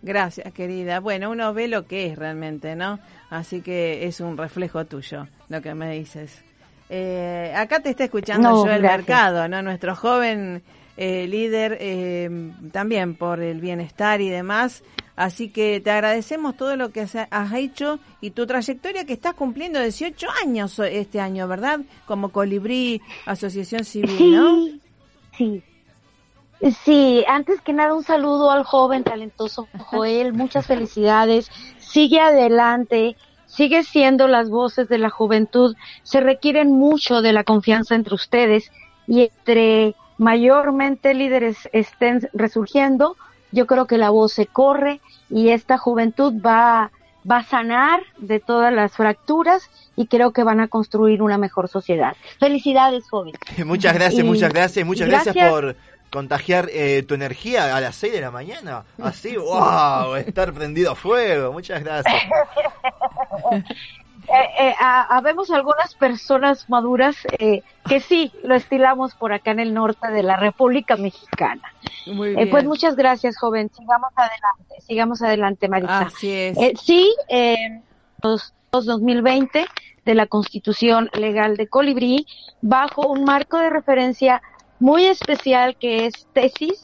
Gracias, querida. Bueno, uno ve lo que es realmente, ¿no? Así que es un reflejo tuyo, lo que me dices. Eh, acá te está escuchando No, Joel gracias. Mercado, ¿no? Nuestro joven eh, líder, eh, también por el bienestar y demás. Así que te agradecemos todo lo que has hecho y tu trayectoria que estás cumpliendo 18 años este año, ¿verdad? Como Colibrí, Asociación Civil, ¿no? Sí, sí. Antes que nada un saludo al joven talentoso Joel, muchas felicidades. Sigue adelante, sigue siendo las voces de la juventud. Se requieren mucho de la confianza entre ustedes y entre mayormente líderes estén resurgiendo, yo creo que la voz se corre y esta juventud va, va a sanar de todas las fracturas y creo que van a construir una mejor sociedad. Felicidades, joven. muchas gracias, Y- muchas gracias, muchas gracias, gracias. por contagiar eh, tu energía a las 6 de la mañana. Así, wow, estar prendido a fuego. Muchas gracias. Eh, eh, ha- habemos algunas personas maduras eh, que sí lo estilamos por acá en el norte de la República Mexicana. Muy Eh, bien. pues muchas gracias, joven. Sigamos adelante, sigamos adelante, Marisa. Así es. Eh, sí, eh, los, los 2020 de la Constitución Legal de Colibrí, bajo un marco de referencia muy especial que es tesis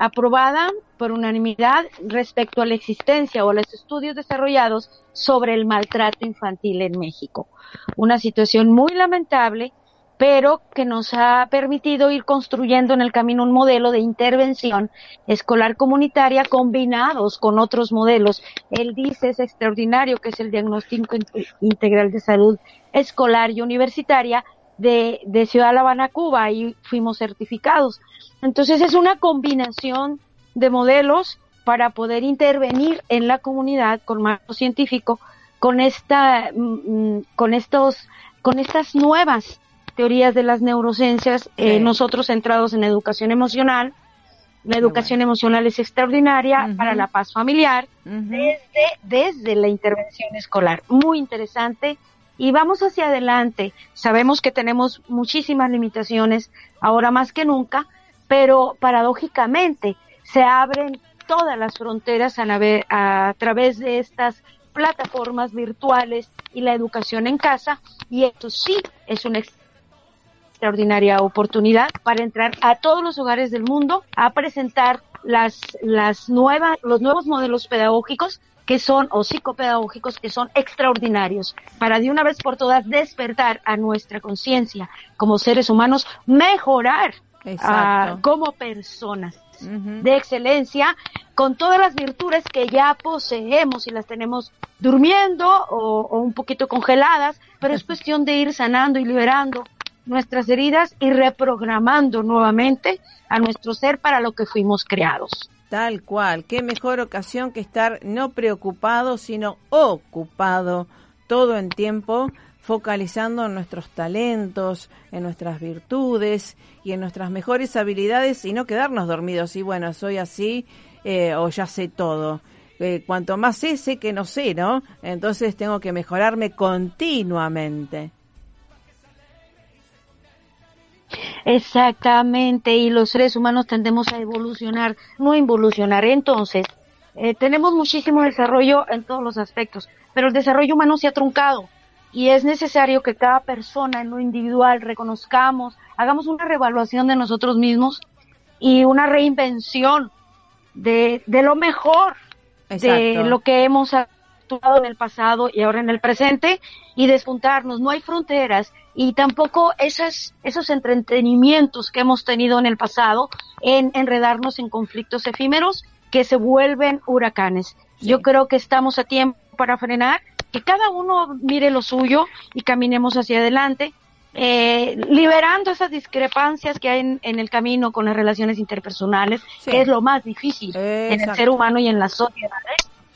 aprobada por unanimidad respecto a la existencia o a los estudios desarrollados sobre el maltrato infantil en México. Una situación muy lamentable, pero que nos ha permitido ir construyendo en el camino un modelo de intervención escolar comunitaria combinados con otros modelos. El DICE es extraordinario, que es el Diagnóstico Int- Integral de Salud Escolar y Universitaria de, de Ciudad La Habana, Cuba, y fuimos certificados. Entonces es una combinación de modelos para poder intervenir en la comunidad con marco científico, con esta, mm, mm, con estos, con estas nuevas teorías de las neurociencias, eh, Sí. nosotros centrados en educación emocional. La educación emocional es extraordinaria para la paz familiar desde, desde la intervención escolar. Muy interesante. Y vamos hacia adelante. Sabemos que tenemos muchísimas limitaciones ahora más que nunca, pero paradójicamente se abren todas las fronteras a, nave- a través de estas plataformas virtuales y la educación en casa. Y esto sí es una ex- extraordinaria oportunidad para entrar a todos los hogares del mundo a presentar las, las nuevas, los nuevos modelos pedagógicos que son, o psicopedagógicos que son extraordinarios, para de una vez por todas despertar a nuestra conciencia como seres humanos, mejorar ah, como personas de excelencia con todas las virtudes que ya poseemos y las tenemos durmiendo o, o un poquito congeladas, pero es cuestión de ir sanando y liberando nuestras heridas y reprogramando nuevamente a nuestro ser para lo que fuimos creados. Tal cual, qué mejor ocasión que estar no preocupado, sino ocupado todo en tiempo, focalizando en nuestros talentos, en nuestras virtudes y en nuestras mejores habilidades y no quedarnos dormidos y bueno, soy así eh, o ya sé todo. Eh, cuanto más sé, sé que no sé, ¿no? Entonces tengo que mejorarme continuamente. Exactamente, y los seres humanos tendemos a evolucionar, no involucionar. Entonces, eh, tenemos muchísimo desarrollo en todos los aspectos, pero el desarrollo humano se ha truncado y es necesario que cada persona en lo individual reconozcamos, hagamos una reevaluación de nosotros mismos y una reinvención de, de lo mejor de lo que hemos actuado en el pasado y ahora en el presente y despuntarnos. No hay fronteras y tampoco esas, esos entretenimientos que hemos tenido en el pasado en enredarnos en conflictos efímeros que se vuelven huracanes. Yo creo que estamos a tiempo para frenar, que cada uno mire lo suyo y caminemos hacia adelante. eh, liberando esas discrepancias que hay en, en el camino con las relaciones interpersonales, Sí. que es lo más difícil en el ser humano y en la sociedad.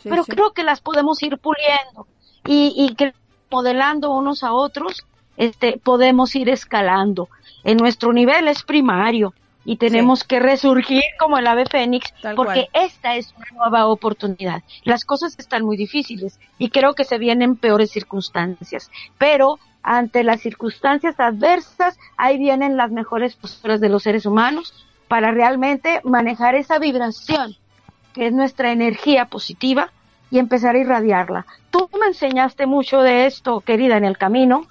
Sí, Pero creo que las podemos ir puliendo y, y que modelando unos a otros, este, podemos ir escalando. En nuestro nivel es primario y tenemos que resurgir como el ave fénix Tal porque esta es una nueva oportunidad. Las cosas están muy difíciles y creo que se vienen peores circunstancias, pero ante las circunstancias adversas, ahí vienen las mejores posturas de los seres humanos para realmente manejar esa vibración que es nuestra energía positiva y empezar a irradiarla. Tú me enseñaste mucho de esto, querida, en el camino,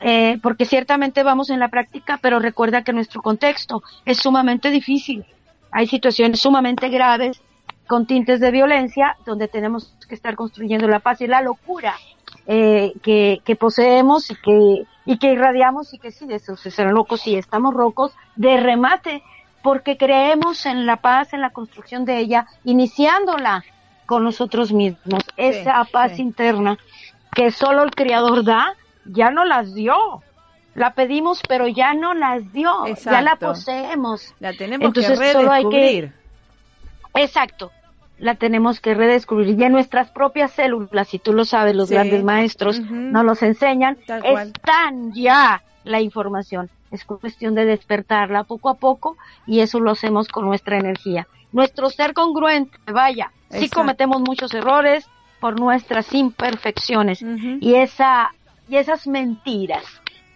eh, porque ciertamente vamos en la práctica, pero recuerda que nuestro contexto es sumamente difícil. Hay situaciones sumamente graves con tintes de violencia, donde tenemos que estar construyendo la paz y la locura eh, que, que poseemos y que, y que irradiamos y que sí, de esos ser locos y estamos rocos de remate, porque creemos en la paz, en la construcción de ella, iniciándola con nosotros mismos. Esa paz sí. interna que solo el Creador da, ya no las dio. La pedimos, pero ya no las dio. Ya la poseemos. La tenemos Entonces, que solo hay que- redescubrir. Exacto. La tenemos que redescubrir. Ya en nuestras propias células, si tú lo sabes, los Sí. grandes maestros Ujú. nos los enseñan, Tal cual. están ya la información. Es cuestión de despertarla poco a poco y eso lo hacemos con nuestra energía. Nuestro ser congruente, vaya, sí Exacto. cometemos muchos errores por nuestras imperfecciones y esa y esas mentiras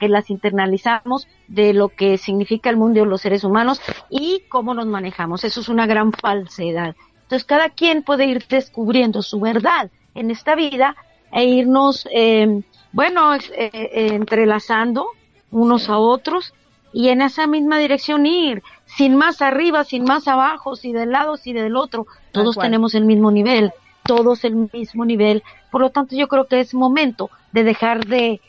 que las internalizamos de lo que significa el mundo y los seres humanos y cómo nos manejamos. Eso es una gran falsedad. Entonces cada quien puede ir descubriendo su verdad en esta vida e irnos, eh, bueno, eh, eh, entrelazando unos a otros y en esa misma dirección ir, sin más arriba, sin más abajo, si del lado, si del otro, todos tenemos el mismo nivel, todos el mismo nivel, por lo tanto yo creo que es momento de dejar de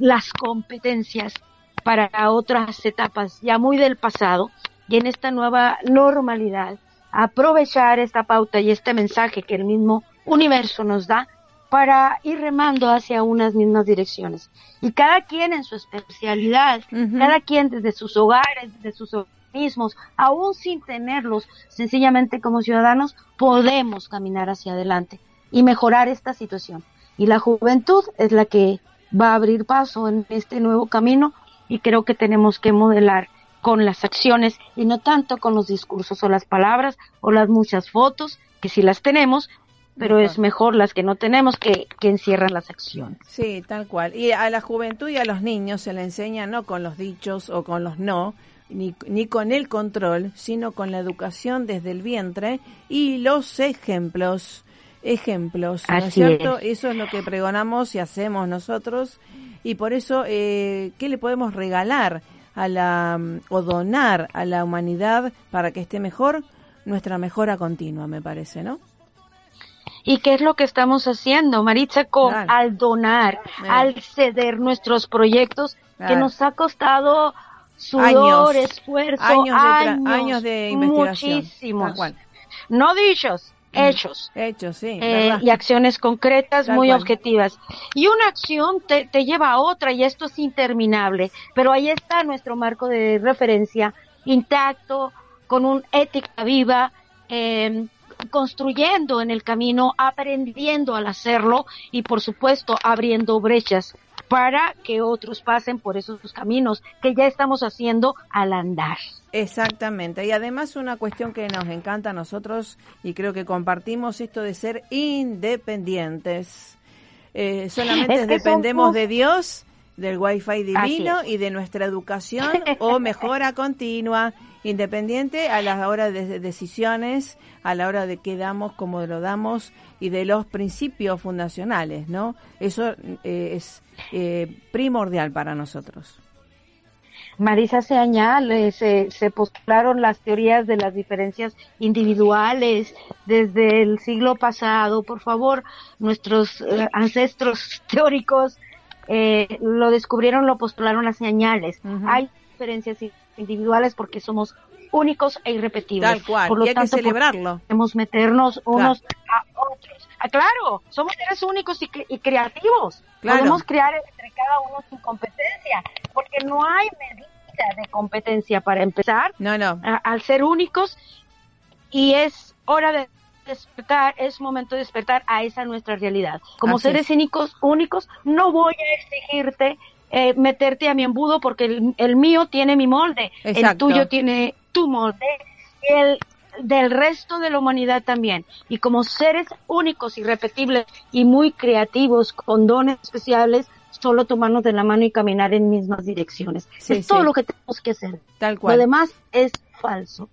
las competencias para otras etapas ya muy del pasado y en esta nueva normalidad aprovechar esta pauta y este mensaje que el mismo universo nos da para ir remando hacia unas mismas direcciones. Y cada quien en su especialidad, cada quien desde sus hogares, desde sus organismos, aún sin tenerlos, sencillamente como ciudadanos, podemos caminar hacia adelante y mejorar esta situación. Y la juventud es la que va a abrir paso en este nuevo camino y creo que tenemos que modelar con las acciones y no tanto con los discursos o las palabras o las muchas fotos, que sí las tenemos, pero es mejor las que no tenemos que, que encierran las acciones. Sí, tal cual. Y a la juventud y a los niños se le enseña no con los dichos o con los no, ni, ni con el control, sino con la educación desde el vientre y los ejemplos. Ejemplos, ¿no es cierto? es. Eso es lo que pregonamos y hacemos nosotros. Y por eso, eh, ¿qué le podemos regalar a la, mm, o donar a la humanidad para que esté mejor? Nuestra mejora continua, me parece, ¿no? ¿Y qué es lo que estamos haciendo, Maritza, con, Claro. al donar, al ceder nuestros proyectos que nos ha costado sudor, Años. esfuerzo, Años de años, de investigación. muchísimos. No dichos, hechos. Hecho, sí. eh, y acciones concretas Tal muy cual. objetivas. Y una acción te, te lleva a otra y esto es interminable, pero ahí está nuestro marco de referencia intacto, con un ética viva, eh, construyendo en el camino, aprendiendo al hacerlo y por supuesto abriendo brechas para que otros pasen por esos caminos que ya estamos haciendo al andar. Exactamente. Y además una cuestión que nos encanta a nosotros y creo que compartimos esto de ser independientes. Eh, solamente Es que dependemos de Dios, del Wi-Fi divino y de nuestra educación o mejora continua, independiente a la hora de decisiones, a la hora de qué damos, cómo lo damos y de los principios fundacionales, ¿no? Eso eh, es eh, primordial para nosotros. Marisa se añade, se, se postularon las teorías de las diferencias individuales desde el siglo pasado. Por favor, nuestros eh, ancestros teóricos eh, lo descubrieron, lo postularon las señales. Hay diferencias individuales porque somos únicos e irrepetibles. Tal cual. Por lo y hay que tanto, celebrarlo. podemos meternos unos a otros. Ah, claro, somos seres únicos y, y creativos. Claro. Podemos crear entre cada uno sin competencia, porque no hay medida de competencia para empezar No, no. a- al ser únicos y es hora de despertar, es momento de despertar a esa nuestra realidad. Como Así seres es. únicos, únicos, no voy a exigirte eh, meterte a mi embudo porque el, el mío tiene mi molde, el tuyo tiene tu molde, y el del resto de la humanidad también. Y como seres únicos, irrepetibles y muy creativos, con dones especiales, solo tomarnos de la mano y caminar en mismas direcciones. Sí, es todo lo que tenemos que hacer. Tal Lo cual. demás es falso.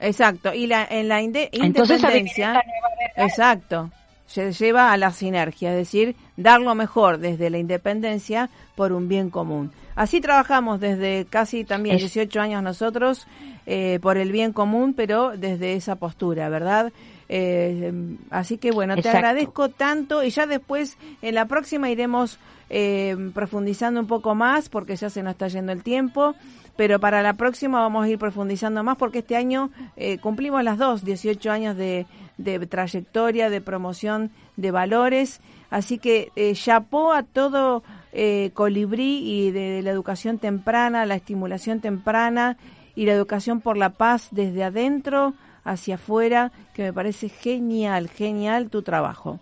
Exacto. Y la, en la inde- Entonces, independencia. nueva. Exacto. Se lleva a la sinergia, es decir, dar lo mejor desde la independencia por un bien común. Así trabajamos desde casi también Es- 18 años nosotros eh, por el bien común, pero desde esa postura, ¿verdad? Eh, así que bueno, te agradezco tanto y ya después en la próxima iremos eh, profundizando un poco más porque ya se nos está yendo el tiempo. Pero para la próxima vamos a ir profundizando más porque este año eh, cumplimos las dos, 18 años de, de trayectoria, de promoción de valores. Así que eh, chapó a todo eh, Colibrí y de, de la educación temprana, la estimulación temprana y la educación por la paz desde adentro hacia afuera, que me parece genial, genial tu trabajo.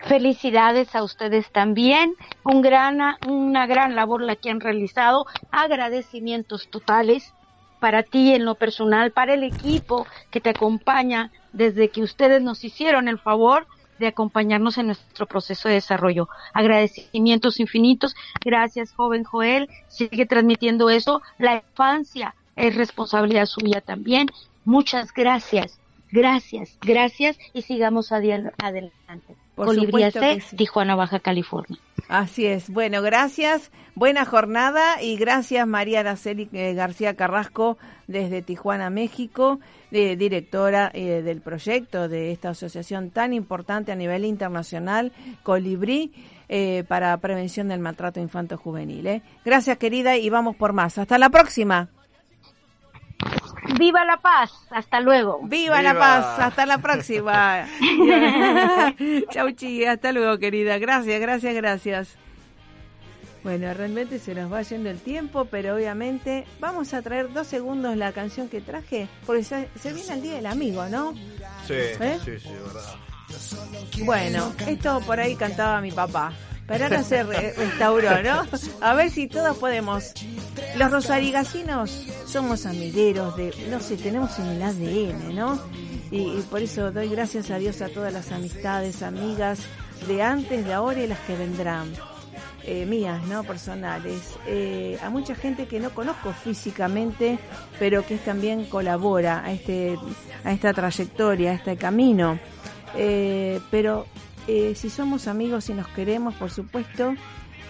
Felicidades a ustedes también. Un gran, una gran labor la que han realizado. Agradecimientos totales para ti en lo personal, para el equipo que te acompaña desde que ustedes nos hicieron el favor de acompañarnos en nuestro proceso de desarrollo. Agradecimientos infinitos. Gracias, joven Joel. Sigue transmitiendo eso. La infancia es responsabilidad suya también. Muchas gracias. Gracias, gracias y sigamos adelante. Por Colibrí supuesto AC, que sí. Tijuana, Baja California. Así es. Bueno, gracias. Buena jornada y gracias María Araceli eh, García Carrasco desde Tijuana, México, de- directora eh, del proyecto de esta asociación tan importante a nivel internacional, Colibrí, eh, para prevención del maltrato infanto-juvenil. ¿eh? Gracias querida y vamos por más. Hasta la próxima. ¡Viva la paz! Hasta luego. ¡Viva, la paz! Hasta la próxima. Chau, chi. Hasta luego, querida. Gracias, gracias, gracias. Bueno, realmente se nos va yendo el tiempo, pero obviamente vamos a traer dos segundos la canción que traje, porque se, se viene el Día del Amigo, ¿no? Sí, ¿Eh? sí, sí, verdad. Bueno, esto por ahí cantaba mi papá. Pero ahora se re- restauró, ¿no? A ver si todos podemos. Los rosarigasinos somos amigueros de, no sé, tenemos en el ADN, ¿no? Y, y por eso doy gracias a Dios a todas las amistades, amigas de antes, de ahora y las que vendrán. Eh, mías, ¿no? Personales. Eh, a mucha gente que no conozco físicamente, pero que también colabora a, este, a esta trayectoria, a este camino. Eh, pero eh, si somos amigos y nos queremos, por supuesto,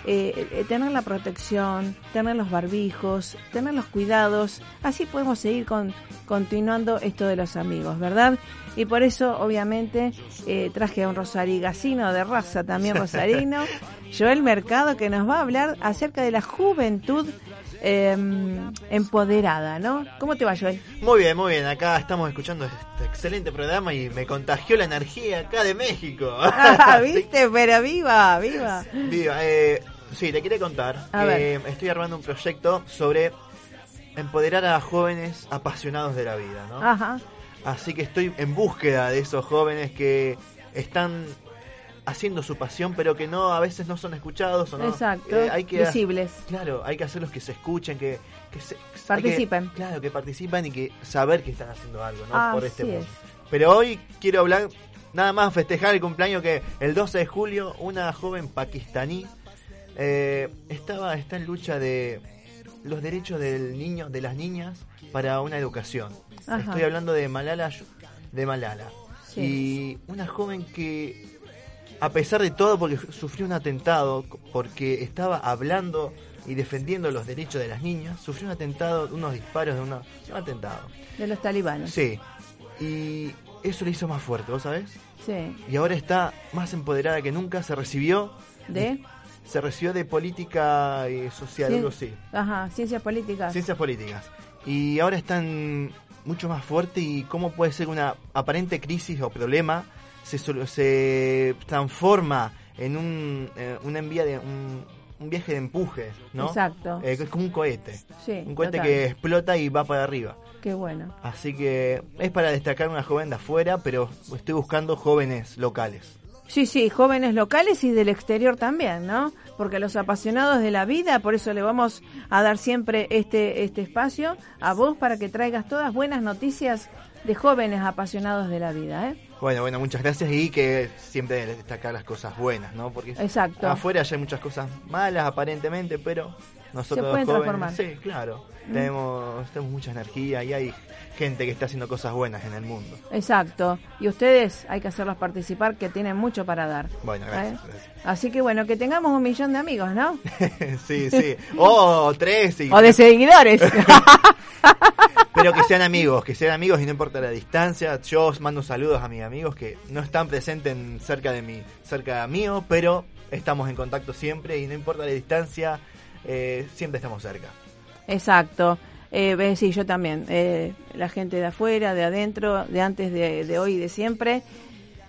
eh, eh, tener la protección, tener los barbijos, tener los cuidados, así podemos seguir con, continuando esto de los amigos, ¿verdad? Y por eso, obviamente, eh, traje a un rosarigacino de raza también rosarino, Joel Mercado, que nos va a hablar acerca de la juventud eh, empoderada, ¿no? ¿Cómo te va, Joel? Muy bien, muy bien. Acá estamos escuchando este excelente programa y me contagió la energía acá de México. Ah, ¿Viste? Pero viva, viva. Viva, eh, sí, te quería contar A que ver. estoy armando un proyecto sobre empoderar a jóvenes apasionados de la vida, ¿no? Ajá. Así que estoy en búsqueda de esos jóvenes que están haciendo su pasión, pero que no a veces no son escuchados o no. Exacto. Eh, hay que Visibles. Claro, hay que hacerlos que se escuchen, que, que se, que- Participen. claro, que participan y que saber que están haciendo algo, ¿no? Por este mundo. es. Pero hoy quiero hablar, nada más festejar el cumpleaños que el 12 de julio una joven pakistaní eh, estaba está en lucha de los derechos del niño, de las niñas para una educación. Ajá. Estoy hablando de Malala, de Malala. Sí. Y una joven que a pesar de todo, porque sufrió un atentado, porque estaba hablando y defendiendo los derechos de las niñas, sufrió un atentado, unos disparos de una, un atentado. De los talibanes. Sí. Y eso le hizo más fuerte, ¿vos sabés? Sí. Y ahora está más empoderada que nunca, se recibió ¿De? se recibió de política eh, social, algo así. Ajá, ciencias políticas. Ciencias políticas. Y ahora están mucho más fuerte y cómo puede ser una aparente crisis o problema se, se transforma en un, eh, una envía de un, un viaje de empuje, ¿no? Exacto. Eh, es como un cohete. Sí, un cohete total. que explota y va para arriba. Qué bueno. Así que es para destacar una joven de afuera, pero estoy buscando jóvenes locales. Sí, sí, jóvenes locales y del exterior también, ¿no? Porque los apasionados de la vida, por eso le vamos a dar siempre este, este espacio a vos para que traigas todas buenas noticias de jóvenes apasionados de la vida, ¿eh? Bueno, bueno, muchas gracias y que siempre destacar las cosas buenas, ¿no? Porque Exacto. afuera ya hay muchas cosas malas aparentemente, pero nosotros Se pueden jóvenes, transformar. sí, claro, Mm. tenemos, tenemos mucha energía y hay gente que está haciendo cosas buenas en el mundo. Exacto. Y ustedes hay que hacerlos participar, que tienen mucho para dar. Bueno, gracias. ¿eh? Así que bueno, que tengamos un millón de amigos, ¿no? sí, sí. O tres y O de seguidores. pero que sean amigos, que sean amigos y no importa la distancia. Yo os mando saludos a mis amigos que no están presentes en- cerca de mí, cerca mío, pero estamos en contacto siempre y no importa la distancia, eh, siempre estamos cerca. Exacto. Eh, ves, sí, yo también. Eh, la gente de afuera, de adentro, de antes, de, de hoy y de siempre.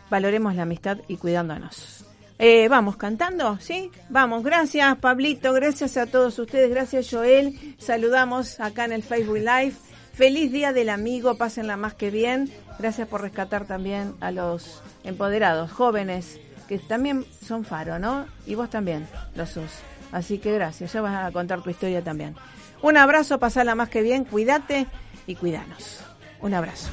Valoremos la amistad y cuidándonos. Eh, vamos cantando, ¿sí? Vamos, gracias Pablito, gracias a todos ustedes, gracias Joel. Saludamos acá en el Facebook Live. Feliz Día del Amigo, pásenla más que bien. Gracias por rescatar también a los empoderados, jóvenes, que también son faro, ¿no? Y vos también lo sos. Así que gracias, ya vas a contar tu historia también. Un abrazo, pasala más que bien, cuídate y cuidanos. Un abrazo.